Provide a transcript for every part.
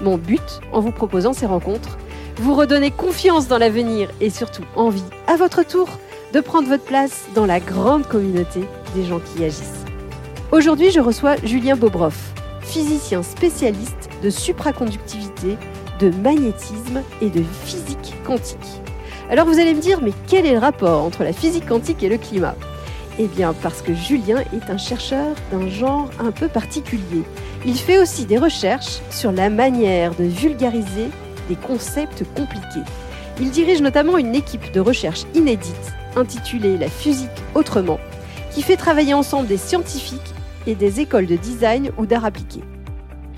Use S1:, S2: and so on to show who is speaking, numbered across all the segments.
S1: Mon but, en vous proposant ces rencontres, vous redonner confiance dans l'avenir et surtout envie, à votre tour, de prendre votre place dans la grande communauté des gens qui agissent. Aujourd'hui, je reçois Julien Bobroff, physicien spécialiste de supraconductivité, de magnétisme et de physique quantique. Alors vous allez me dire, mais quel est le rapport entre la physique quantique et le climat? Eh bien parce que Julien est un chercheur d'un genre un peu particulier. Il fait aussi des recherches sur la manière de vulgariser des concepts compliqués. Il dirige notamment une équipe de recherche inédite intitulée La physique autrement, qui fait travailler ensemble des scientifiques et des écoles de design ou d'art appliqué.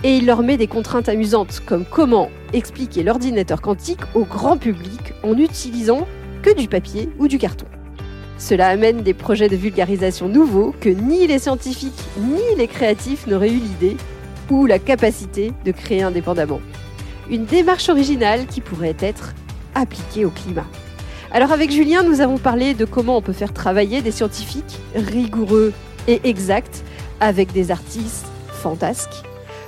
S1: Et il leur met des contraintes amusantes comme comment expliquer l'ordinateur quantique au grand public en n'utilisant que du papier ou du carton. Cela amène des projets de vulgarisation nouveaux que ni les scientifiques ni les créatifs n'auraient eu l'idée ou la capacité de créer indépendamment. Une démarche originale qui pourrait être appliquée au climat. Alors avec Julien, nous avons parlé de comment on peut faire travailler des scientifiques rigoureux et exacts avec des artistes fantasques,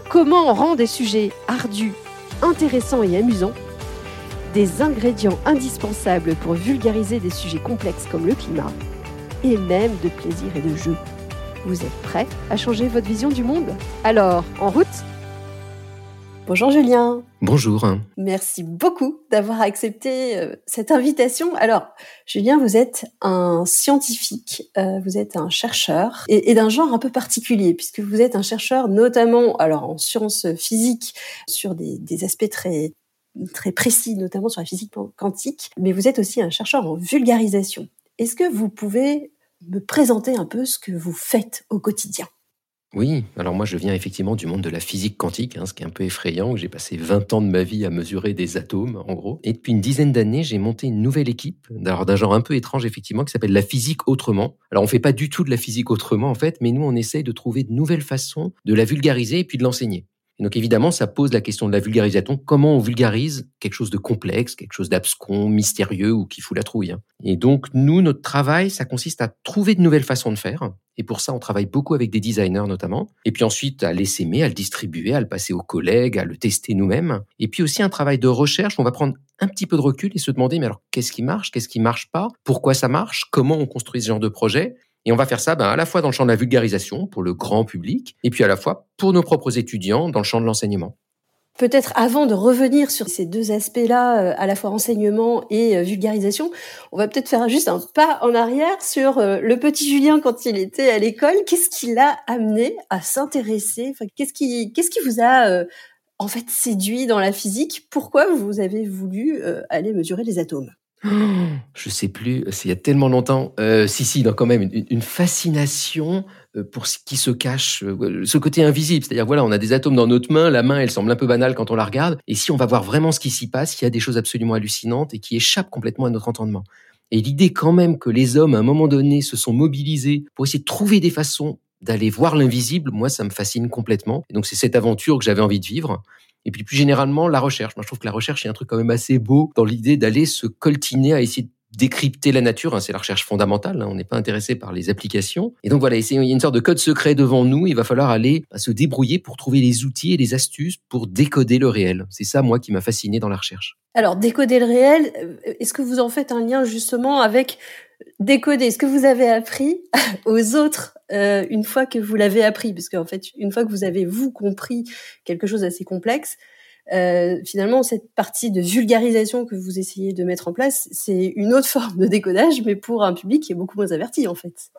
S1: comment on rend des sujets ardus, intéressants et amusants, des ingrédients indispensables pour vulgariser des sujets complexes comme le climat, et même de plaisir et de jeu. Vous êtes prêts à changer votre vision du monde? Alors, en route Bonjour Julien.
S2: Bonjour.
S1: Merci beaucoup d'avoir accepté euh, cette invitation. Alors, Julien, vous êtes un scientifique, euh, vous êtes un chercheur et, d'un genre un peu particulier puisque vous êtes un chercheur notamment alors en sciences physiques sur des, des aspects très très précis, notamment sur la physique quantique, mais vous êtes aussi un chercheur en vulgarisation. Est-ce que vous pouvez me présenter un peu ce que vous faites au quotidien?
S2: Oui, alors moi je viens effectivement du monde de la physique quantique, hein, ce qui est un peu effrayant, j'ai passé 20 ans de ma vie à mesurer des atomes, en gros. Et depuis une dizaine d'années, j'ai monté une nouvelle équipe, d'un genre un peu étrange effectivement, qui s'appelle la physique autrement. Alors on fait pas du tout de la physique autrement en fait, mais nous on essaye de trouver de nouvelles façons de la vulgariser et puis de l'enseigner donc évidemment, ça pose la question de la vulgarisation. Comment on vulgarise quelque chose de complexe, quelque chose d'abscon, mystérieux ou qui fout la trouille. Hein. Et donc nous, notre travail, ça consiste à trouver de nouvelles façons de faire. Et pour ça, on travaille beaucoup avec des designers notamment. Et puis ensuite, à l'essaimer, à le distribuer, à le passer aux collègues, à le tester nous-mêmes. Et puis aussi un travail de recherche. On va prendre un petit peu de recul et se demander, mais alors, qu'est-ce qui marche? Qu'est-ce qui marche pas? Pourquoi ça marche? Comment on construit ce genre de projet? Et on va faire ça ben, à la fois dans le champ de la vulgarisation pour le grand public, et puis à la fois pour nos propres étudiants dans le champ de l'enseignement.
S1: Peut-être avant de revenir sur ces deux aspects-là, euh, à la fois enseignement et euh, vulgarisation, on va peut-être faire juste un pas en arrière sur euh, le petit Julien quand il était à l'école. Qu'est-ce qui l'a amené à s'intéresser? Qu'est-ce qui vous a en fait séduit dans la physique? Pourquoi vous avez voulu aller mesurer les atomes?
S2: je sais plus, c'est il y a tellement longtemps. Euh, si, si, donc quand même une, fascination euh, pour ce qui se cache, euh, ce côté invisible. C'est-à-dire, voilà, on a des atomes dans notre main, la main, elle semble un peu banale quand on la regarde. Et si on va voir vraiment ce qui s'y passe, il y a des choses absolument hallucinantes et qui échappent complètement à notre entendement. Et l'idée quand même que les hommes, à un moment donné, se sont mobilisés pour essayer de trouver des façons d'aller voir l'invisible, moi, ça me fascine complètement. Et donc, c'est cette aventure que j'avais envie de vivre. Et puis plus généralement, la recherche. Moi, je trouve que la recherche est un truc quand même assez beau dans l'idée d'aller se coltiner à essayer de décrypter la nature, hein, c'est la recherche fondamentale, hein, on n'est pas intéressé par les applications. Et donc voilà, il y a une sorte de code secret devant nous, il va falloir aller bah, se débrouiller pour trouver les outils et les astuces pour décoder le réel. C'est ça, moi, qui m'a fasciné dans la recherche.
S1: Alors, décoder le réel, euh, est-ce que vous en faites un lien justement avec décoder ce que vous avez appris aux autres euh, une fois que vous l'avez appris, parce qu'en fait, une fois que vous avez vous compris quelque chose d'assez complexe, euh, finalement, cette partie de vulgarisation que vous essayez de mettre en place, c'est une autre forme de décodage, mais pour un public qui est beaucoup moins averti, en fait.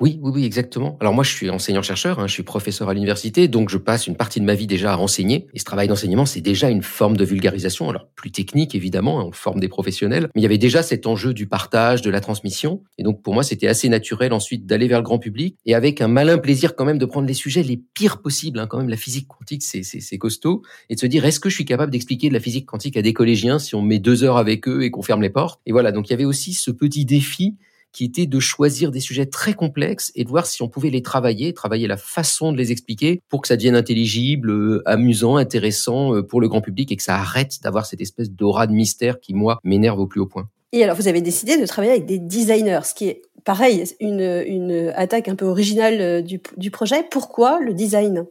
S2: Oui, oui, oui, exactement. Alors moi, je suis enseignant-chercheur, hein, je suis professeur à l'université, donc je passe une partie de ma vie déjà à enseigner. Et ce travail d'enseignement, c'est déjà une forme de vulgarisation, alors plus technique évidemment, on forme des professionnels, mais il y avait déjà cet enjeu du partage, de la transmission. Et donc pour moi, c'était assez naturel ensuite d'aller vers le grand public et avec un malin plaisir quand même de prendre les sujets les pires possibles. Hein, quand même, la physique quantique, c'est, c'est, costaud, et de se dire est-ce que je suis capable d'expliquer de la physique quantique à des collégiens si on met deux heures avec eux et qu'on ferme les portes? Et voilà, donc il y avait aussi ce petit défi qui était de choisir des sujets très complexes et de voir si on pouvait les travailler, travailler la façon de les expliquer pour que ça devienne intelligible, euh, amusant, intéressant euh, pour le grand public et que ça arrête d'avoir cette espèce d'aura de mystère qui, moi, m'énerve au plus haut point.
S1: Et alors, vous avez décidé de travailler avec des designers, ce qui est pareil, une, une attaque un peu originale euh, du, du projet. Pourquoi le design?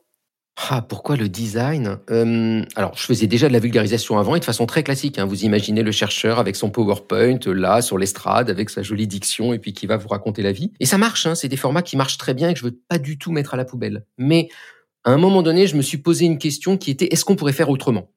S2: Ah, pourquoi le design? Euh, Alors, je faisais déjà de la vulgarisation avant et de façon très classique. Hein. Vous imaginez le chercheur avec son PowerPoint là sur l'estrade avec sa jolie diction et puis qui va vous raconter la vie. Et ça marche. Hein. C'est des formats qui marchent très bien et que je veux pas du tout mettre à la poubelle. Mais à un moment donné, je me suis posé une question qui était est-ce qu'on pourrait faire autrement?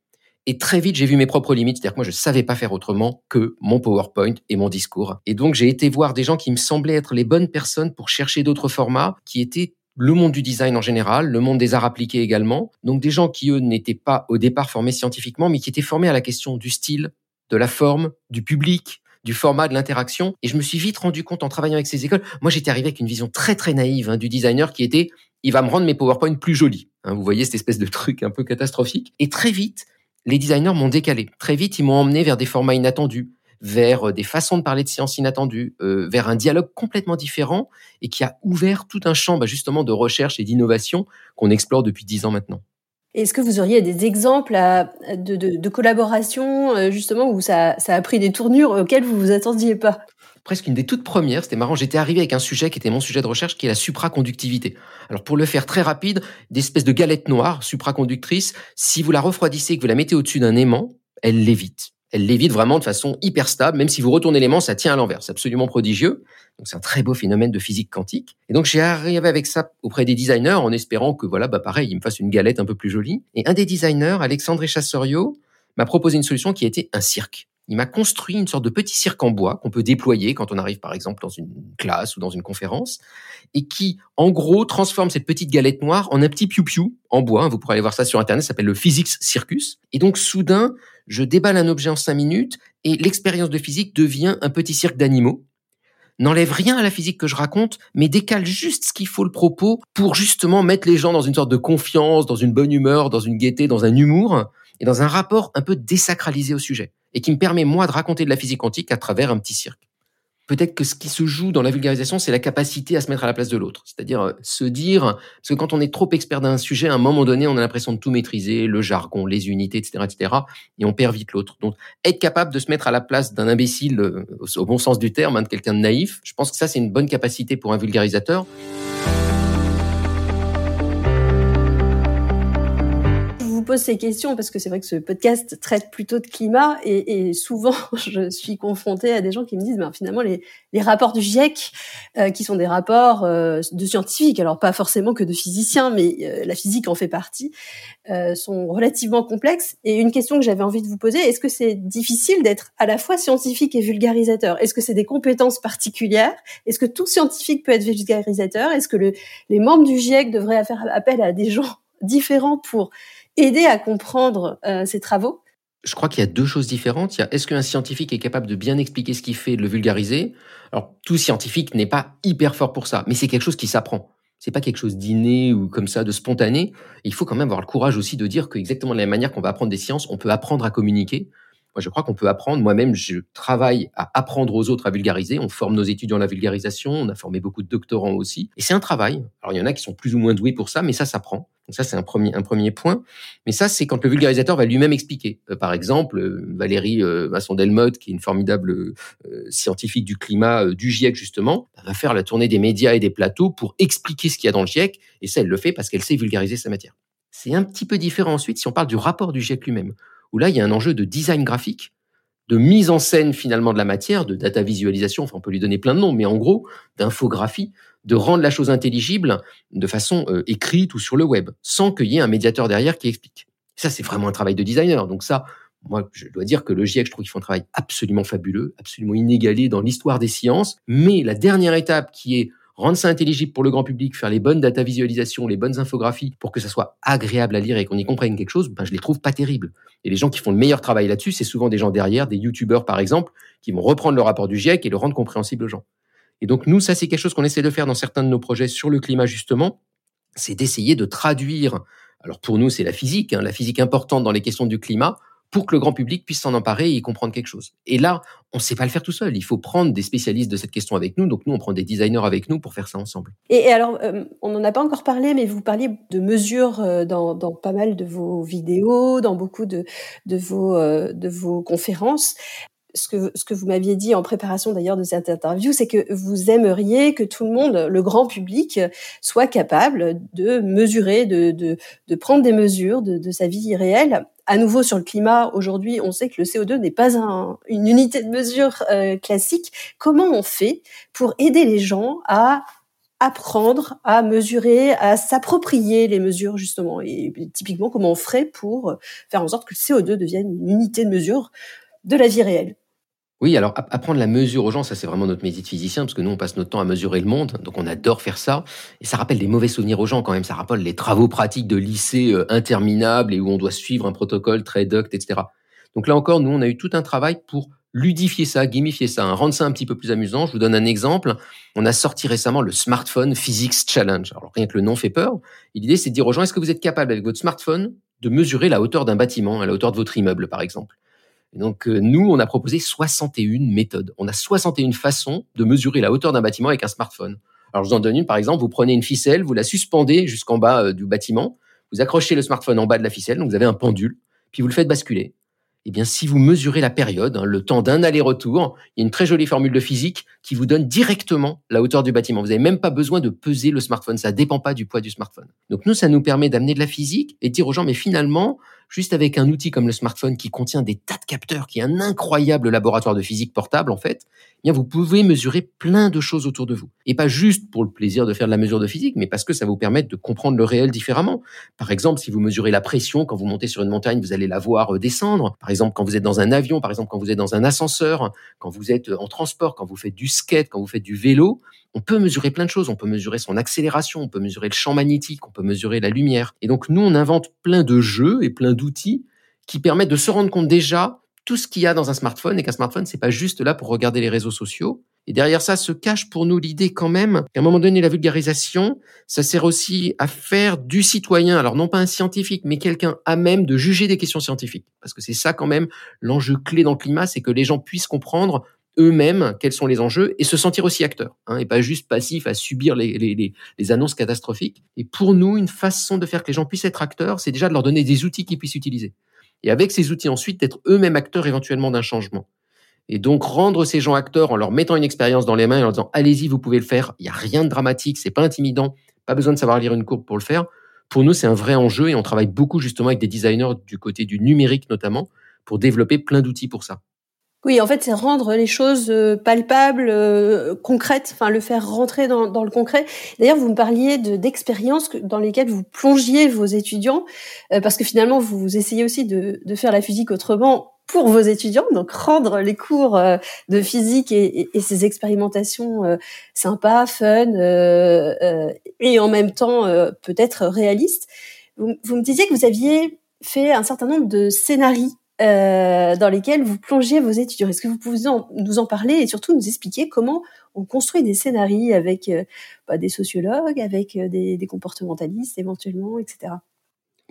S2: Et très vite, j'ai vu mes propres limites, c'est-à-dire que moi, je savais pas faire autrement que mon PowerPoint et mon discours. Et donc, j'ai été voir des gens qui me semblaient être les bonnes personnes pour chercher d'autres formats qui étaient le monde du design en général, le monde des arts appliqués également. Donc des gens qui, eux, n'étaient pas au départ formés scientifiquement, mais qui étaient formés à la question du style, de la forme, du public, du format, de l'interaction. Et je me suis vite rendu compte en travaillant avec ces écoles, moi j'étais arrivé avec une vision très très naïve hein, du designer qui était, il va me rendre mes PowerPoint plus jolis. Hein, vous voyez cette espèce de truc un peu catastrophique. Et très vite, les designers m'ont décalé. Très vite, ils m'ont emmené vers des formats inattendus vers euh, des façons de parler de science inattendues, euh, vers un dialogue complètement différent et qui a ouvert tout un champ bah, justement de recherche et d'innovation qu'on explore depuis dix ans maintenant.
S1: Est-ce que vous auriez des exemples de, collaboration euh, justement où ça, ça, a pris des tournures auxquelles vous vous attendiez pas?
S2: Presque une des toutes premières, c'était marrant, j'étais arrivé avec un sujet qui était mon sujet de recherche, qui est la supraconductivité. Alors pour le faire très rapide, des espèces de galettes noires supraconductrices, si vous la refroidissez et que vous la mettez au-dessus d'un aimant, elle lévite elle l'évite vraiment de façon hyper stable. Même si vous retournez l'aimant, ça tient à l'envers. C'est absolument prodigieux. Donc c'est un très beau phénomène de physique quantique. Et donc j'ai arrivé avec ça auprès des designers en espérant que voilà, bah pareil, ils me fassent une galette un peu plus jolie. Et un des designers, Alexandre Chassorio, m'a proposé une solution qui était un cirque. Il m'a construit une sorte de petit cirque en bois qu'on peut déployer quand on arrive par exemple dans une classe ou dans une conférence et qui en gros transforme cette petite galette noire en un petit piou-piou en bois. Vous pourrez aller voir ça sur internet, ça s'appelle le Physics Circus. Et donc soudain, je déballe un objet en cinq minutes et l'expérience de physique devient un petit cirque d'animaux. N'enlève rien à la physique que je raconte, mais décale juste ce qu'il faut le propos pour justement mettre les gens dans une sorte de confiance, dans une bonne humeur, dans une gaieté, dans un humour et dans un rapport un peu désacralisé au sujet et qui me permet moi de raconter de la physique quantique à travers un petit cirque peut-être que ce qui se joue dans la vulgarisation, c'est la capacité à se mettre à la place de l'autre. C'est-à-dire euh, se dire, parce que quand on est trop expert d'un sujet, à un moment donné, on a l'impression de tout maîtriser, le jargon, les unités, etc., etc., et on perd vite l'autre. Donc, être capable de se mettre à la place d'un imbécile, euh, au bon sens du terme, hein, de quelqu'un de naïf, je pense que ça, c'est une bonne capacité pour un vulgarisateur.
S1: Ces questions parce que c'est vrai que ce podcast traite plutôt de climat et, souvent je suis confrontée à des gens qui me disent ben, finalement les, rapports du GIEC euh, qui sont des rapports euh, de scientifiques alors pas forcément que de physiciens mais euh, la physique en fait partie sont relativement complexes. Et une question que j'avais envie de vous poser est-ce que c'est difficile d'être à la fois scientifique et vulgarisateur? Est-ce que c'est des compétences particulières? Est-ce que tout scientifique peut être vulgarisateur? Est-ce que les membres du GIEC devraient faire appel à des gens différents pour aider à comprendre euh, ces travaux
S2: je crois qu'il y a deux choses différentes. Il y a est-ce qu'un scientifique est capable de bien expliquer ce qu'il fait, de le vulgariser? Alors, tout scientifique n'est pas hyper fort pour ça, mais c'est quelque chose qui s'apprend. C'est pas quelque chose d'inné ou comme ça de spontané. Il faut quand même avoir le courage aussi de dire que exactement de la manière qu'on va apprendre des sciences, on peut apprendre à communiquer. Moi, je crois qu'on peut apprendre. Moi-même, je travaille à apprendre aux autres à vulgariser. On forme nos étudiants à la vulgarisation. On a formé beaucoup de doctorants aussi. Et c'est un travail. Alors, il y en a qui sont plus ou moins doués pour ça, mais ça s'apprend. Donc ça, c'est un premier, un premier point. Mais ça, c'est quand le vulgarisateur va lui-même expliquer. Euh, par exemple, euh, Valérie euh, Masson-Delmotte, qui est une formidable scientifique du climat du GIEC, justement, va faire la tournée des médias et des plateaux pour expliquer ce qu'il y a dans le GIEC. Et ça, elle le fait parce qu'elle sait vulgariser sa matière. C'est un petit peu différent ensuite si on parle du rapport du GIEC lui-même où là, il y a un enjeu de design graphique, de mise en scène finalement de la matière, de data visualisation, enfin on peut lui donner plein de noms, mais en gros, d'infographie, de rendre la chose intelligible de façon euh, écrite ou sur le web, sans qu'il y ait un médiateur derrière qui explique. Ça, c'est vraiment un travail de designer. Donc ça, moi, je dois dire que le GIEC, je trouve qu'ils font un travail absolument fabuleux, absolument inégalé dans l'histoire des sciences. Mais la dernière étape qui est rendre ça intelligible pour le grand public, faire les bonnes data visualisations, les bonnes infographies pour que ça soit agréable à lire et qu'on y comprenne quelque chose, ben, je les trouve pas terribles. Et les gens qui font le meilleur travail là-dessus, c'est souvent des gens derrière, des youtubeurs par exemple, qui vont reprendre le rapport du GIEC et le rendre compréhensible aux gens. Et donc nous, ça c'est quelque chose qu'on essaie de faire dans certains de nos projets sur le climat justement, c'est d'essayer de traduire, alors pour nous c'est la physique, hein, la physique importante dans les questions du climat, pour que le grand public puisse s'en emparer et y comprendre quelque chose. Et là, on ne sait pas le faire tout seul. Il faut prendre des spécialistes de cette question avec nous. Donc nous, on prend des designers avec nous pour faire ça ensemble.
S1: Et, alors, euh, on n'en a pas encore parlé, mais vous parliez de mesures euh, dans, pas mal de vos vidéos, dans beaucoup de, euh, vos conférences ce que, vous m'aviez dit en préparation d'ailleurs de cette interview, c'est que vous aimeriez que tout le monde, le grand public, soit capable de mesurer, de prendre des mesures de, de, sa vie réelle. À nouveau sur le climat, aujourd'hui, on sait que le CO2 n'est pas un, une unité de mesure euh, classique. Comment on fait pour aider les gens à apprendre à mesurer, à s'approprier les mesures justement? Et typiquement, comment on ferait pour faire en sorte que le CO2 devienne une unité de mesure de la vie réelle?
S2: Oui, alors apprendre la mesure aux gens, ça c'est vraiment notre métier de physicien, parce que nous on passe notre temps à mesurer le monde, donc on adore faire ça. Et ça rappelle des mauvais souvenirs aux gens quand même, ça rappelle les travaux pratiques de lycée euh, interminables et où on doit suivre un protocole très duct, etc. Donc là encore, nous on a eu tout un travail pour ludifier ça, gamifier ça, hein, rendre ça un petit peu plus amusant. Je vous donne un exemple. On a sorti récemment le Smartphone Physics Challenge. Alors rien que le nom fait peur. L'idée c'est de dire aux gens, est-ce que vous êtes capable avec votre smartphone de mesurer la hauteur d'un bâtiment, à la hauteur de votre immeuble par exemple? Donc, euh, nous, on a proposé 61 méthodes. On a 61 façons de mesurer la hauteur d'un bâtiment avec un smartphone. Alors, je vous en donne une, par exemple, vous prenez une ficelle, vous la suspendez jusqu'en bas euh, du bâtiment, vous accrochez le smartphone en bas de la ficelle, donc vous avez un pendule, puis vous le faites basculer. Eh bien, si vous mesurez la période, hein, le temps d'un aller-retour, il y a une très jolie formule de physique qui vous donne directement la hauteur du bâtiment. Vous n'avez même pas besoin de peser le smartphone, ça dépend pas du poids du smartphone. Donc nous, ça nous permet d'amener de la physique et de dire aux gens, mais finalement, juste avec un outil comme le smartphone qui contient des tas de capteurs, qui est un incroyable laboratoire de physique portable en fait, eh bien vous pouvez mesurer plein de choses autour de vous. Et pas juste pour le plaisir de faire de la mesure de physique, mais parce que ça vous permet de comprendre le réel différemment. Par exemple, si vous mesurez la pression quand vous montez sur une montagne, vous allez la voir euh, descendre. Par exemple, quand vous êtes dans un avion, par exemple, quand vous êtes dans un ascenseur, quand vous êtes euh, en transport, quand vous faites du skate, quand vous faites du vélo, on peut mesurer plein de choses. On peut mesurer son accélération, on peut mesurer le champ magnétique, on peut mesurer la lumière. Et donc, nous, on invente plein de jeux et plein d'outils qui permettent de se rendre compte déjà tout ce qu'il y a dans un smartphone et qu'un smartphone, c'est pas juste là pour regarder les réseaux sociaux. Et derrière ça se cache pour nous l'idée quand même qu'à un moment donné, la vulgarisation, ça sert aussi à faire du citoyen, alors non pas un scientifique, mais quelqu'un à même de juger des questions scientifiques. Parce que c'est ça quand même l'enjeu clé dans le climat, c'est que les gens puissent comprendre eux-mêmes quels sont les enjeux et se sentir aussi acteurs, hein, et pas juste passifs à subir les, les, les, annonces catastrophiques. Et pour nous, une façon de faire que les gens puissent être acteurs, c'est déjà de leur donner des outils qu'ils puissent utiliser. Et avec ces outils ensuite, d'être eux-mêmes acteurs éventuellement d'un changement. Et donc rendre ces gens acteurs en leur mettant une expérience dans les mains et en leur disant allez-y, vous pouvez le faire, il n'y a rien de dramatique, c'est pas intimidant, pas besoin de savoir lire une courbe pour le faire. Pour nous, c'est un vrai enjeu et on travaille beaucoup justement avec des designers du côté du numérique notamment pour développer plein d'outils pour ça.
S1: Oui, en fait, c'est rendre les choses euh, palpables, euh, concrètes, enfin le faire rentrer dans, le concret. D'ailleurs, vous me parliez de d'expériences dans lesquelles vous plongiez vos étudiants, euh, parce que finalement, vous essayez aussi de, faire la physique autrement pour vos étudiants, donc rendre les cours de physique et, ces expérimentations sympas, fun, et en même temps peut-être réalistes. Vous, vous me disiez que vous aviez fait un certain nombre de scénarios euh, dans lesquels vous plongez vos étudiants. Est-ce que vous pouvez nous en parler et surtout nous expliquer comment on construit des scénarios avec euh, bah, des sociologues, avec euh, des, des, comportementalistes éventuellement, etc.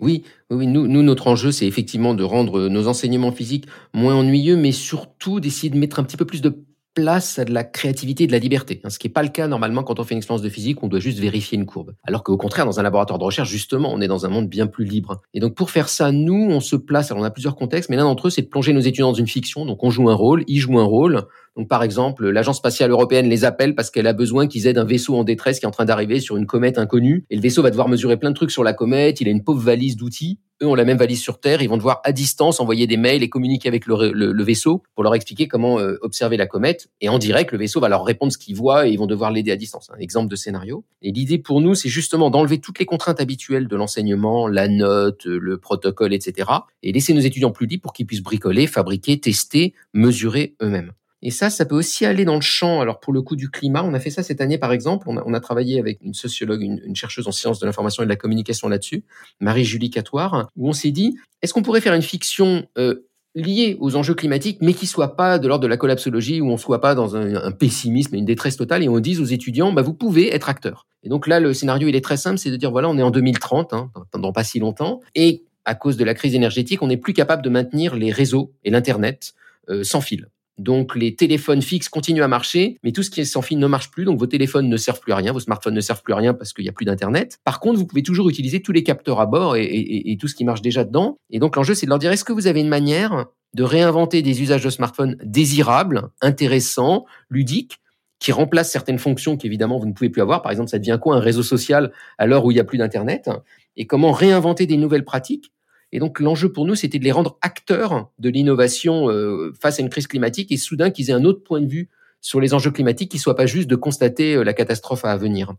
S2: Oui, oui, nous, nous notre enjeu, c'est effectivement de rendre nos enseignements physiques moins ennuyeux, mais surtout d'essayer de mettre un petit peu plus de place à de la créativité et de la liberté, hein, ce qui n'est pas le cas normalement quand on fait une expérience de physique, on doit juste vérifier une courbe. Alors qu'au contraire, dans un laboratoire de recherche, justement, on est dans un monde bien plus libre. Et donc pour faire ça, nous, on se place, alors on a plusieurs contextes, mais l'un d'entre eux, c'est de plonger nos étudiants dans une fiction, donc on joue un rôle, ils jouent un rôle, donc, par exemple, l'agence spatiale européenne les appelle parce qu'elle a besoin qu'ils aident un vaisseau en détresse qui est en train d'arriver sur une comète inconnue. Et le vaisseau va devoir mesurer plein de trucs sur la comète. Il a une pauvre valise d'outils. Eux ont la même valise sur Terre. Ils vont devoir à distance envoyer des mails et communiquer avec le, vaisseau pour leur expliquer comment euh, observer la comète. Et en direct, le vaisseau va leur répondre ce qu'il voit et ils vont devoir l'aider à distance. Un exemple de scénario. Et l'idée pour nous, c'est justement d'enlever toutes les contraintes habituelles de l'enseignement, la note, le protocole, etc. Et laisser nos étudiants plus libres pour qu'ils puissent bricoler, fabriquer, tester, mesurer eux-mêmes. Et ça, ça peut aussi aller dans le champ. Alors pour le coup du climat, on a fait ça cette année par exemple. On a, travaillé avec une sociologue, une, chercheuse en sciences de l'information et de la communication là-dessus, Marie-Julie Catoire, où on s'est dit, est-ce qu'on pourrait faire une fiction euh, liée aux enjeux climatiques, mais qui soit pas de l'ordre de la collapsologie, où on soit pas dans un, pessimisme et une détresse totale, et on dise aux étudiants, bah, vous pouvez être acteur. Et donc là, le scénario, il est très simple, c'est de dire, voilà, on est en 2030, hein, dans pas si longtemps, et à cause de la crise énergétique, on n'est plus capable de maintenir les réseaux et l'Internet euh, sans fil. Donc les téléphones fixes continuent à marcher, mais tout ce qui est sans fil ne marche plus. Donc vos téléphones ne servent plus à rien, vos smartphones ne servent plus à rien parce qu'il n'y a plus d'internet. Par contre, vous pouvez toujours utiliser tous les capteurs à bord et, tout ce qui marche déjà dedans. Et donc l'enjeu, c'est de leur dire est-ce que vous avez une manière de réinventer des usages de smartphones désirables, intéressants, ludiques, qui remplacent certaines fonctions qu'évidemment vous ne pouvez plus avoir? Par exemple, ça devient quoi un réseau social à l'heure où il n'y a plus d'internet? Et comment réinventer des nouvelles pratiques et donc l'enjeu pour nous, c'était de les rendre acteurs de l'innovation euh, face à une crise climatique et soudain qu'ils aient un autre point de vue sur les enjeux climatiques, qui soit pas juste de constater euh, la catastrophe à venir.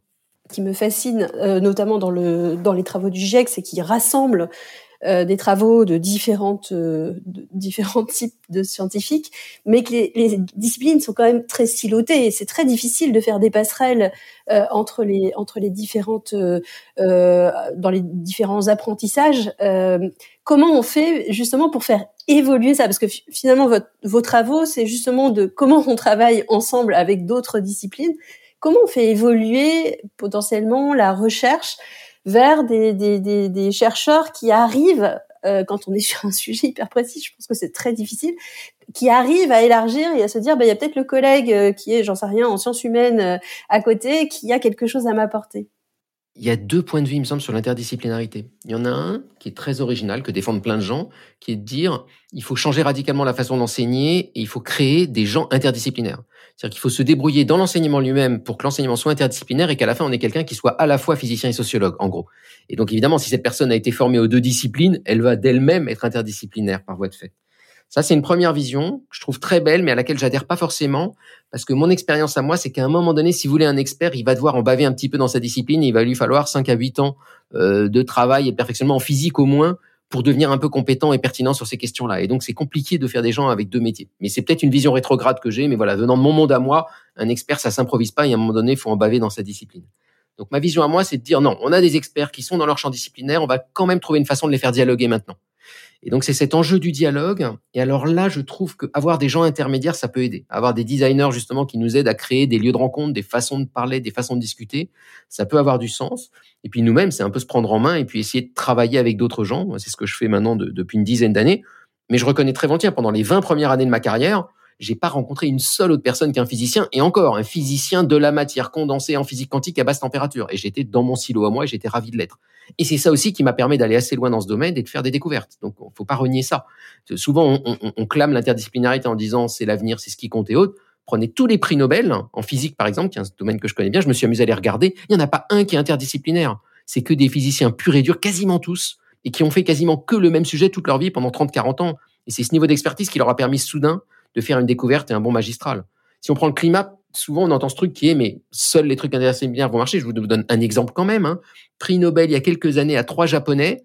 S1: Ce qui me fascine, euh, notamment dans, le, dans les travaux du GIEC, c'est qu'ils rassemblent euh, des travaux de différentes euh, de différents types de scientifiques, mais que les, les, disciplines sont quand même très silotées et c'est très difficile de faire des passerelles euh, entre les entre les différentes dans les différents apprentissages. comment on fait justement pour faire évoluer ça? Parce que finalement, votre, vos travaux, c'est justement de comment on travaille ensemble avec d'autres disciplines. Comment on fait évoluer potentiellement la recherche vers des, chercheurs qui arrivent, euh, quand on est sur un sujet hyper précis, je pense que c'est très difficile, qui arrivent à élargir et à se dire, bah, il y a peut-être le collègue euh, qui est, j'en sais rien, en sciences humaines euh, à côté, qui a quelque chose à m'apporter.
S2: Il y a deux points de vue, il me semble, sur l'interdisciplinarité. Il y en a un qui est très original, que défendent plein de gens, qui est de dire il faut changer radicalement la façon d'enseigner et il faut créer des gens interdisciplinaires. C'est-à-dire qu'il faut se débrouiller dans l'enseignement lui-même pour que l'enseignement soit interdisciplinaire et qu'à la fin on ait quelqu'un qui soit à la fois physicien et sociologue, en gros. Et donc évidemment, si cette personne a été formée aux deux disciplines, elle va d'elle-même être interdisciplinaire par voie de fait. Ça, c'est une première vision que je trouve très belle, mais à laquelle j'adhère pas forcément, parce que mon expérience à moi, c'est qu'à un moment donné, si vous voulez un expert, il va devoir en baver un petit peu dans sa discipline, il va lui falloir 5 à 8 ans euh, de travail et perfectionnement en physique au moins pour devenir un peu compétent et pertinent sur ces questions-là. Et donc, c'est compliqué de faire des gens avec deux métiers. Mais c'est peut-être une vision rétrograde que j'ai, mais voilà, venant de mon monde à moi, un expert, ça s'improvise pas, et à un moment donné, il faut en baver dans sa discipline. Donc, ma vision à moi, c'est de dire non, on a des experts qui sont dans leur champ disciplinaire, on va quand même trouver une façon de les faire dialoguer maintenant. Et donc c'est cet enjeu du dialogue. Et alors là, je trouve qu'avoir des gens intermédiaires, ça peut aider. Avoir des designers justement qui nous aident à créer des lieux de rencontre, des façons de parler, des façons de discuter, ça peut avoir du sens. Et puis nous-mêmes, c'est un peu se prendre en main et puis essayer de travailler avec d'autres gens. C'est ce que je fais maintenant depuis une dizaine d'années. Mais je reconnais très volontiers, pendant les 20 premières années de ma carrière, j'ai pas rencontré une seule autre personne qu'un physicien, et encore un physicien de la matière condensée en physique quantique à basse température. Et j'étais dans mon silo à moi et j'étais ravi de l'être. Et c'est ça aussi qui m'a permis d'aller assez loin dans ce domaine et de faire des découvertes. Donc, faut pas renier ça. Souvent, on, clame l'interdisciplinarité en disant c'est l'avenir, c'est ce qui compte et autres. Prenez tous les prix Nobel, en physique par exemple, qui est un domaine que je connais bien, je me suis amusé à les regarder. Il n'y en a pas un qui est interdisciplinaire. C'est que des physiciens purs et durs, quasiment tous, et qui ont fait quasiment que le même sujet toute leur vie pendant 30-40 ans. Et c'est ce niveau d'expertise qui leur a permis soudain de faire une découverte et un bon magistral. Si on prend le climat, souvent on entend ce truc qui est mais seuls les trucs bien vont marcher. Je vous donne un exemple quand même. Hein. Prix Nobel il y a quelques années à trois Japonais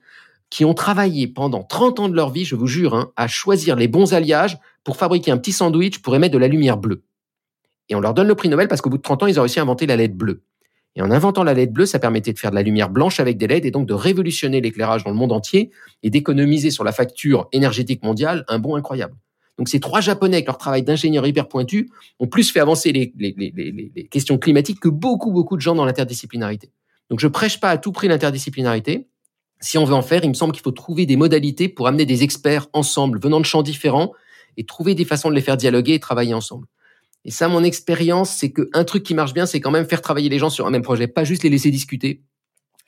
S2: qui ont travaillé pendant 30 ans de leur vie, je vous jure, hein, à choisir les bons alliages pour fabriquer un petit sandwich pour émettre de la lumière bleue. Et on leur donne le prix Nobel parce qu'au bout de 30 ans, ils ont réussi à inventer la LED bleue. Et en inventant la LED bleue, ça permettait de faire de la lumière blanche avec des LED et donc de révolutionner l'éclairage dans le monde entier et d'économiser sur la facture énergétique mondiale un bon incroyable. Donc ces trois Japonais, avec leur travail d'ingénieur hyper pointu, ont plus fait avancer les, questions climatiques que beaucoup, beaucoup de gens dans l'interdisciplinarité. Donc je prêche pas à tout prix l'interdisciplinarité. Si on veut en faire, il me semble qu'il faut trouver des modalités pour amener des experts ensemble, venant de champs différents, et trouver des façons de les faire dialoguer et travailler ensemble. Et ça, mon expérience, c'est qu'un truc qui marche bien, c'est quand même faire travailler les gens sur un même projet, pas juste les laisser discuter,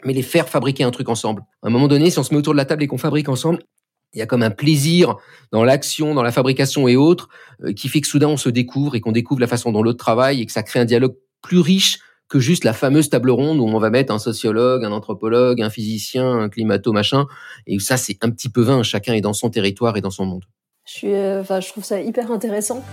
S2: mais les faire fabriquer un truc ensemble. À un moment donné, si on se met autour de la table et qu'on fabrique ensemble, il y a comme un plaisir dans l'action, dans la fabrication et autres, euh, qui fait que soudain on se découvre et qu'on découvre la façon dont l'autre travaille et que ça crée un dialogue plus riche que juste la fameuse table ronde où on va mettre un sociologue, un anthropologue, un physicien, un climato machin. Et ça c'est un petit peu vain. Chacun est dans son territoire et dans son monde.
S1: Je euh, trouve ça hyper intéressant.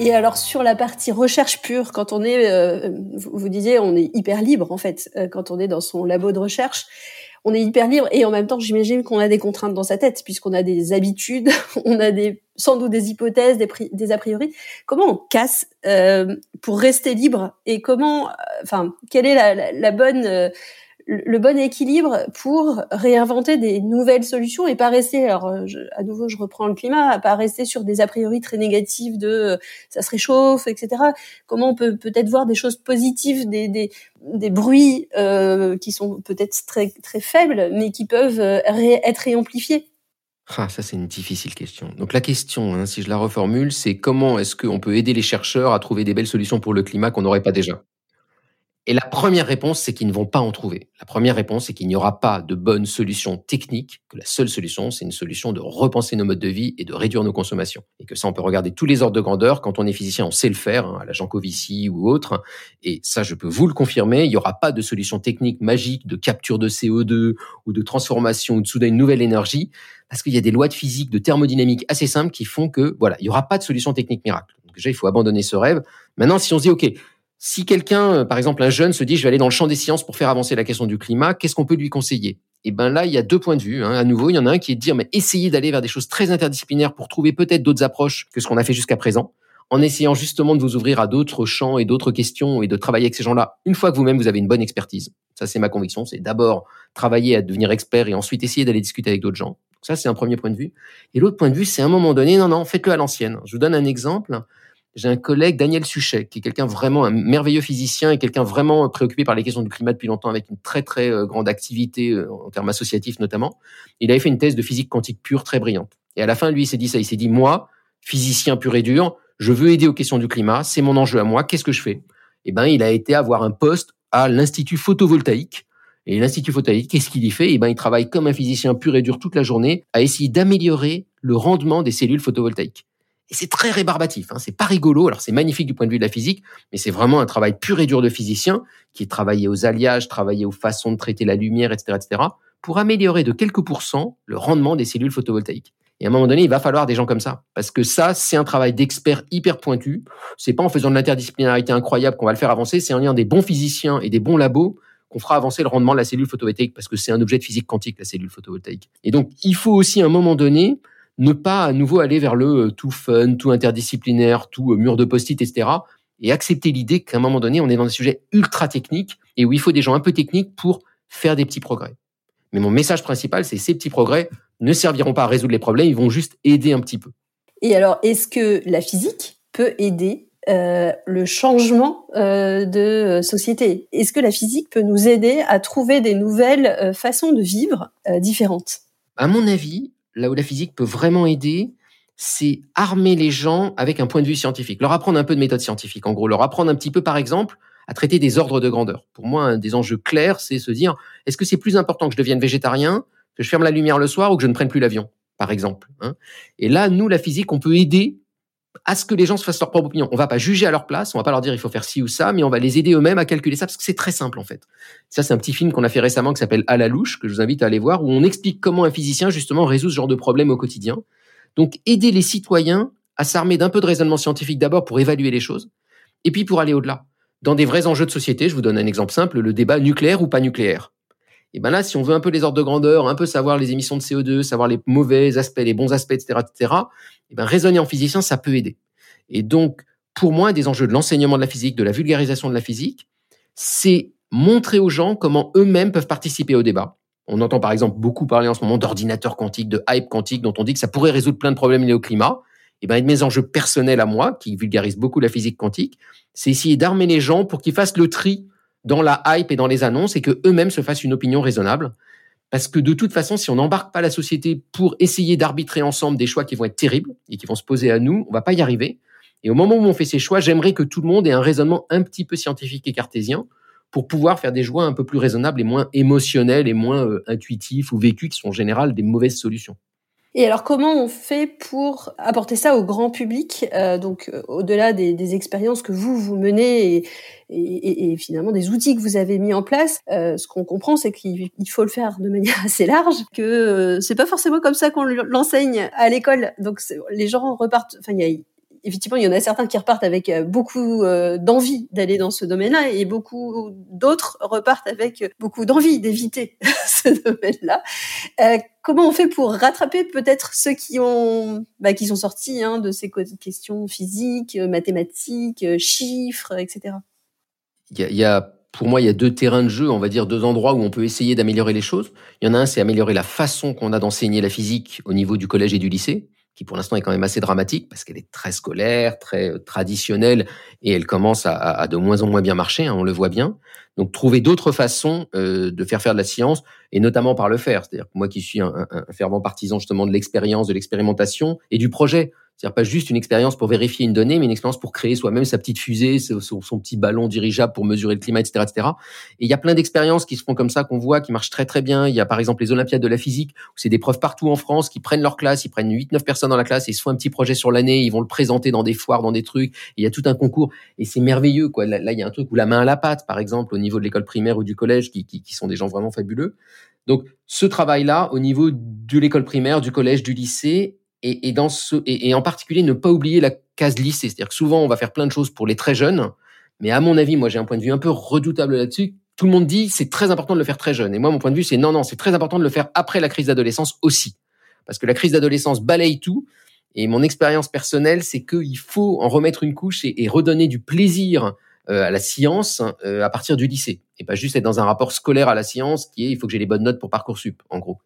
S1: Et alors sur la partie recherche pure, quand on est, euh, vous, vous, disiez, on est hyper libre en fait quand on est dans son labo de recherche on est hyper libre et en même temps, j'imagine qu'on a des contraintes dans sa tête puisqu'on a des habitudes, on a des sans doute des hypothèses, des, des a priori. Comment on casse euh, pour rester libre et comment, euh, enfin, quelle est la, la, bonne euh, le bon équilibre pour réinventer des nouvelles solutions et pas rester, alors euh, à nouveau je reprends le climat, pas rester sur des a priori très négatifs de euh, ça se réchauffe, etc. Comment on peut peut-être voir des choses positives, des, des, des bruits euh, qui sont peut-être très, très faibles, mais qui peuvent être réamplifiés?
S2: Ah, ça c'est une difficile question. Donc la question, hein, si je la reformule, c'est comment est-ce qu'on peut aider les chercheurs à trouver des belles solutions pour le climat qu'on n'aurait pas déjà? Et la première réponse, c'est qu'ils ne vont pas en trouver. La première réponse, c'est qu'il n'y aura pas de bonne solution technique, que la seule solution, c'est une solution de repenser nos modes de vie et de réduire nos consommations. Et que ça, on peut regarder tous les ordres de grandeur. Quand on est physicien, on sait le faire, hein, à la Jancovici ou autre. Et ça, je peux vous le confirmer, il n'y aura pas de solution technique magique de capture de CO2 ou de transformation ou de soudain une nouvelle énergie, parce qu'il y a des lois de physique, de thermodynamique assez simples qui font que, voilà, il n'y aura pas de solution technique miracle. Donc déjà, il faut abandonner ce rêve. Maintenant, si on se dit, OK, si quelqu'un, euh, par exemple un jeune, se dit je vais aller dans le champ des sciences pour faire avancer la question du climat, qu'est-ce qu'on peut lui conseiller? Et eh ben là, il y a deux points de vue. Hein. À nouveau, il y en a un qui est de dire mais essayez d'aller vers des choses très interdisciplinaires pour trouver peut-être d'autres approches que ce qu'on a fait jusqu'à présent, en essayant justement de vous ouvrir à d'autres champs et d'autres questions et de travailler avec ces gens-là. Une fois que vous-même vous avez une bonne expertise, ça c'est ma conviction, c'est d'abord travailler à devenir expert et ensuite essayer d'aller discuter avec d'autres gens. Ça c'est un premier point de vue. Et l'autre point de vue, c'est à un moment donné, non non, faites-le à l'ancienne. Je vous donne un exemple j'ai un collègue, Daniel Suchet, qui est quelqu'un vraiment un merveilleux physicien et quelqu'un vraiment préoccupé par les questions du climat depuis longtemps, avec une très très euh, grande activité euh, en termes associatifs notamment. Il avait fait une thèse de physique quantique pure très brillante. Et à la fin, lui, il s'est dit ça. Il s'est dit moi, physicien pur et dur, je veux aider aux questions du climat. C'est mon enjeu à moi. Qu'est-ce que je fais? Eh ben, il a été avoir un poste à l'institut photovoltaïque. Et l'institut photovoltaïque, qu'est-ce qu'il y fait? Eh ben, il travaille comme un physicien pur et dur toute la journée à essayer d'améliorer le rendement des cellules photovoltaïques. Et c'est très rébarbatif, hein, c'est pas rigolo. Alors c'est magnifique du point de vue de la physique, mais c'est vraiment un travail pur et dur de physicien qui est travaillé aux alliages, travaillé aux façons de traiter la lumière, etc., etc., pour améliorer de quelques pourcents le rendement des cellules photovoltaïques. Et à un moment donné, il va falloir des gens comme ça, parce que ça, c'est un travail d'expert hyper pointu. C'est pas en faisant de l'interdisciplinarité incroyable qu'on va le faire avancer, c'est en ayant des bons physiciens et des bons labos qu'on fera avancer le rendement de la cellule photovoltaïque, parce que c'est un objet de physique quantique, la cellule photovoltaïque. Et donc, il faut aussi à un moment donné ne pas à nouveau aller vers le euh, tout fun, tout interdisciplinaire, tout euh, mur de post-it, etc. Et accepter l'idée qu'à un moment donné, on est dans des sujets ultra techniques et où il faut des gens un peu techniques pour faire des petits progrès. Mais mon message principal, c'est ces petits progrès ne serviront pas à résoudre les problèmes, ils vont juste aider un petit peu.
S1: Et alors, est-ce que la physique peut aider euh, le changement de société? Est-ce que la physique peut nous aider à trouver des nouvelles façons de vivre différentes?
S2: À mon avis, là où la physique peut vraiment aider, c'est armer les gens avec un point de vue scientifique, leur apprendre un peu de méthode scientifique. En gros, leur apprendre un petit peu, par exemple, à traiter des ordres de grandeur. Pour moi, un des enjeux clairs, c'est se dire, est-ce que c'est plus important que je devienne végétarien, que je ferme la lumière le soir ou que je ne prenne plus l'avion, par exemple hein? Et là, nous, la physique, on peut aider à ce que les gens se fassent leur propre opinion. On va pas juger à leur place, on va pas leur dire il faut faire ci ou ça, mais on va les aider eux-mêmes à calculer ça parce que c'est très simple en fait. Ça c'est un petit film qu'on a fait récemment qui s'appelle À la louche que je vous invite à aller voir où on explique comment un physicien justement résout ce genre de problème au quotidien. Donc aider les citoyens à s'armer d'un peu de raisonnement scientifique d'abord pour évaluer les choses et puis pour aller au-delà. Dans des vrais enjeux de société, je vous donne un exemple simple, le débat nucléaire ou pas nucléaire. Et ben là, si on veut un peu les ordres de grandeur, un peu savoir les émissions de CO2, savoir les mauvais aspects, les bons aspects, etc., etc., et ben raisonner en physicien, ça peut aider. Et donc, pour moi, des enjeux de l'enseignement de la physique, de la vulgarisation de la physique, c'est montrer aux gens comment eux-mêmes peuvent participer au débat. On entend par exemple beaucoup parler en ce moment d'ordinateurs quantiques, de hype quantique, dont on dit que ça pourrait résoudre plein de problèmes liés au climat. Et ben, mes enjeux personnels à moi, qui vulgarise beaucoup la physique quantique, c'est essayer d'armer les gens pour qu'ils fassent le tri dans la hype et dans les annonces et que eux-mêmes se fassent une opinion raisonnable. Parce que de toute façon, si on n'embarque pas la société pour essayer d'arbitrer ensemble des choix qui vont être terribles et qui vont se poser à nous, on va pas y arriver. Et au moment où on fait ces choix, j'aimerais que tout le monde ait un raisonnement un petit peu scientifique et cartésien pour pouvoir faire des choix un peu plus raisonnables et moins émotionnels et moins euh, intuitifs ou vécus, qui sont en général des mauvaises solutions.
S1: Et alors, comment on fait pour apporter ça au grand public euh, Donc, euh, au-delà des, des, expériences que vous vous menez et, et, et, finalement des outils que vous avez mis en place, euh, ce qu'on comprend, c'est qu'il faut le faire de manière assez large, que euh, c'est pas forcément comme ça qu'on l'enseigne à l'école. Donc, les gens repartent. Enfin, il y a effectivement, il y en a certains qui repartent avec beaucoup d'envie d'aller dans ce domaine-là et beaucoup d'autres repartent avec beaucoup d'envie d'éviter ce domaine-là. comment on fait pour rattraper peut-être ceux qui ont, bah, qui sont sortis hein, de ces questions physiques, mathématiques, chiffres, etc.
S2: Il y a pour moi, il y a deux terrains de jeu, on va dire deux endroits où on peut essayer d'améliorer les choses. Il y en a un, c'est améliorer la façon qu'on a d'enseigner la physique au niveau du collège et du lycée, qui pour l'instant est quand même assez dramatique parce qu'elle est très scolaire, très euh, traditionnelle et elle commence à, de moins en moins bien marcher, hein, on le voit bien. Donc trouver d'autres façons euh, de faire faire de la science et notamment par le faire. C'est-à-dire moi qui suis un, un fervent partisan justement de l'expérience, de l'expérimentation et du projet. C'est-à-dire pas juste une expérience pour vérifier une donnée, mais une expérience pour créer soi-même sa petite fusée, son, petit ballon dirigeable pour mesurer le climat, etc., etc. Et il y a plein d'expériences qui se font comme ça, qu'on voit, qui marchent très très bien. Il y a par exemple les Olympiades de la physique, où c'est des profs partout en France qui prennent leur classe, ils prennent 8-9 personnes dans la classe, et ils se font un petit projet sur l'année, ils vont le présenter dans des foires, dans des trucs. Il y a tout un concours, et c'est merveilleux. quoi. Là, il y a un truc où la main à la pâte, par exemple, au niveau de l'école primaire ou du collège, qui sont des gens vraiment fabuleux. Donc, ce travail-là, au niveau de l'école primaire, du collège, du lycée, et, et, dans ce, et, en particulier ne pas oublier la case lycée. C'est-à-dire que souvent on va faire plein de choses pour les très jeunes, mais à mon avis, moi j'ai un point de vue un peu redoutable là-dessus. Tout le monde dit c'est très important de le faire très jeune, et moi mon point de vue c'est non non c'est très important de le faire après la crise d'adolescence aussi, parce que la crise d'adolescence balaye tout. Et mon expérience personnelle, c'est qu'il faut en remettre une couche et, et redonner du plaisir euh, à la science euh, à partir du lycée, et pas juste être dans un rapport scolaire à la science qui est il faut que j'ai les bonnes notes pour parcoursup, en gros.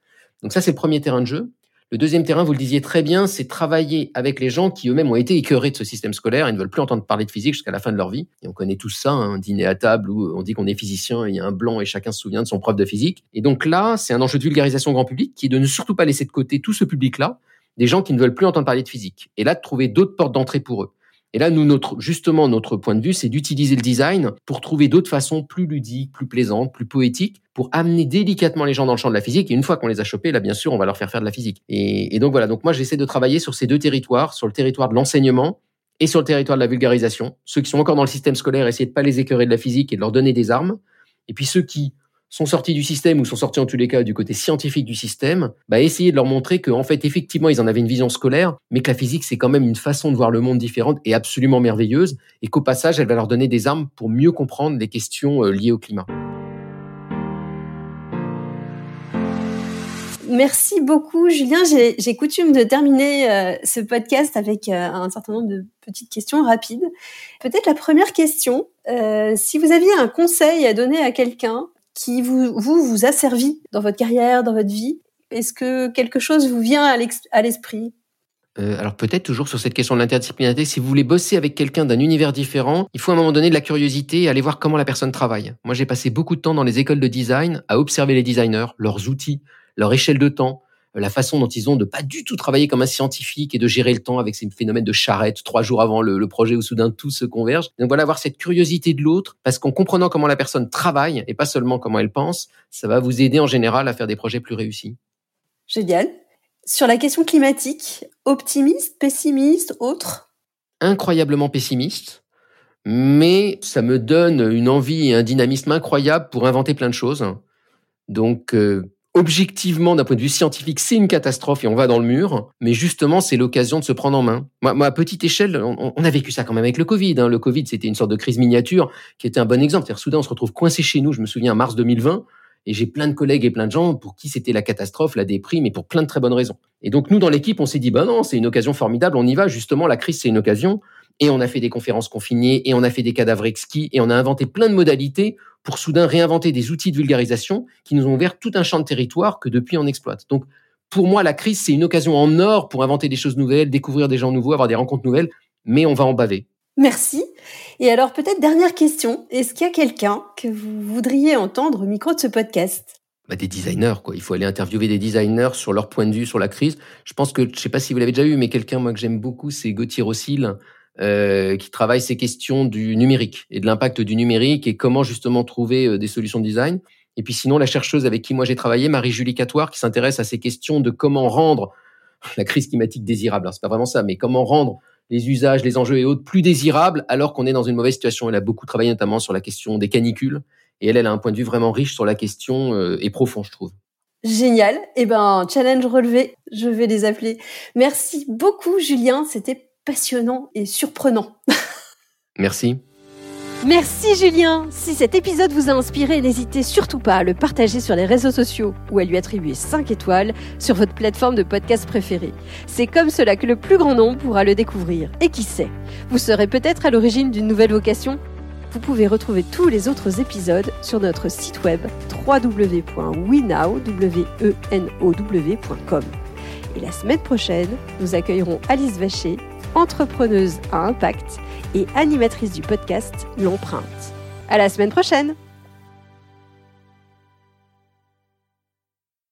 S2: Donc ça c'est le premier terrain de jeu. Le deuxième terrain, vous le disiez très bien, c'est travailler avec les gens qui eux-mêmes ont été écœurés de ce système scolaire et ne veulent plus entendre parler de physique jusqu'à la fin de leur vie. Et on connaît tous ça, un dîner à table où on dit qu'on est physicien, et il y a un blanc et chacun se souvient de son prof de physique. Et donc là, c'est un enjeu de vulgarisation grand public qui est de ne surtout pas laisser de côté tout ce public-là, des gens qui ne veulent plus entendre parler de physique. Et là, de trouver d'autres portes d'entrée pour eux. Et là, nous, notre, justement, notre point de vue, c'est d'utiliser le design pour trouver d'autres façons plus ludiques, plus plaisantes, plus poétiques, pour amener délicatement les gens dans le champ de la physique. Et une fois qu'on les a chopés, là, bien sûr, on va leur faire faire de la physique. Et, donc voilà. Donc moi, j'essaie de travailler sur ces deux territoires, sur le territoire de l'enseignement et sur le territoire de la vulgarisation. Ceux qui sont encore dans le système scolaire, essayer de pas les écœurer de la physique et de leur donner des armes. Et puis ceux qui sont sortis du système ou sont sortis en tous les cas du côté scientifique du système, bah essayer de leur montrer qu'en fait effectivement ils en avaient une vision scolaire, mais que la physique c'est quand même une façon de voir le monde différente et absolument merveilleuse, et qu'au passage elle va leur donner des armes pour mieux comprendre les questions euh, liées au climat.
S1: Merci beaucoup, Julien. J'ai coutume de terminer euh, ce podcast avec euh, un certain nombre de petites questions rapides. Peut-être la première question, si vous aviez un conseil à donner à quelqu'un qui vous, vous, vous a servi dans votre carrière, dans votre vie? Est-ce que quelque chose vous vient à l'esprit?
S2: Euh, alors peut-être toujours sur cette question de l'interdisciplinarité, si vous voulez bosser avec quelqu'un d'un univers différent, il faut à un moment donné de la curiosité et aller voir comment la personne travaille. Moi j'ai passé beaucoup de temps dans les écoles de design à observer les designers, leurs outils, leur échelle de temps, la façon dont ils ont de pas du tout travailler comme un scientifique et de gérer le temps avec ces phénomènes de charrette trois jours avant le, projet où soudain tout se converge. Donc voilà, avoir cette curiosité de l'autre, parce qu'en comprenant comment la personne travaille et pas seulement comment elle pense, ça va vous aider en général à faire des projets plus réussis.
S1: Génial. Sur la question climatique, optimiste, pessimiste, autre?
S2: Incroyablement pessimiste, mais ça me donne une envie et un dynamisme incroyable pour inventer plein de choses. Donc, euh, objectivement, d'un point de vue scientifique, c'est une catastrophe et on va dans le mur. Mais justement, c'est l'occasion de se prendre en main. Moi, à petite échelle, on, a vécu ça quand même avec le Covid. Hein. Le Covid, c'était une sorte de crise miniature qui était un bon exemple. C'est-à-dire, soudain, on se retrouve coincé chez nous. Je me souviens, en mars 2020. Et j'ai plein de collègues et plein de gens pour qui c'était la catastrophe, la déprime, et pour plein de très bonnes raisons. Et donc, nous, dans l'équipe, on s'est dit, ben non, c'est une occasion formidable, on y va. Justement, la crise, c'est une occasion. Et on a fait des conférences confinées, et on a fait des cadavres exquis, et on a inventé plein de modalités pour soudain réinventer des outils de vulgarisation qui nous ont ouvert tout un champ de territoire que depuis on exploite. Donc, pour moi, la crise, c'est une occasion en or pour inventer des choses nouvelles, découvrir des gens nouveaux, avoir des rencontres nouvelles, mais on va en baver.
S1: Merci. Et alors, peut-être dernière question. Est-ce qu'il y a quelqu'un que vous voudriez entendre au micro de ce podcast?
S2: Bah, des designers, quoi. Il faut aller interviewer des designers sur leur point de vue sur la crise. Je pense que, je sais pas si vous l'avez déjà eu, mais quelqu'un, moi, que j'aime beaucoup, c'est Gauthier Rossil, euh, qui travaille ces questions du numérique et de l'impact du numérique et comment justement trouver euh, des solutions de design. Et puis sinon, la chercheuse avec qui moi j'ai travaillé, Marie-Julie Catoire, qui s'intéresse à ces questions de comment rendre la crise climatique désirable. C'est pas vraiment ça, mais comment rendre les usages, les enjeux et autres plus désirables alors qu'on est dans une mauvaise situation. Elle a beaucoup travaillé notamment sur la question des canicules et elle, elle a un point de vue vraiment riche sur la question euh, et profond, je trouve.
S1: Génial. Eh ben, challenge relevé. Je vais les appeler. Merci beaucoup, Julien. C'était passionnant et surprenant.
S2: Merci.
S1: Merci Julien Si cet épisode vous a inspiré, n'hésitez surtout pas à le partager sur les réseaux sociaux ou à lui attribuer 5 étoiles sur votre plateforme de podcast préférée. C'est comme cela que le plus grand nombre pourra le découvrir. Et qui sait, vous serez peut-être à l'origine d'une nouvelle vocation Vous pouvez retrouver tous les autres épisodes sur notre site web www.wenow.com. Et la semaine prochaine, nous accueillerons Alice Vacher, entrepreneuse à impact et animatrice du podcast L'Empreinte. À la semaine prochaine!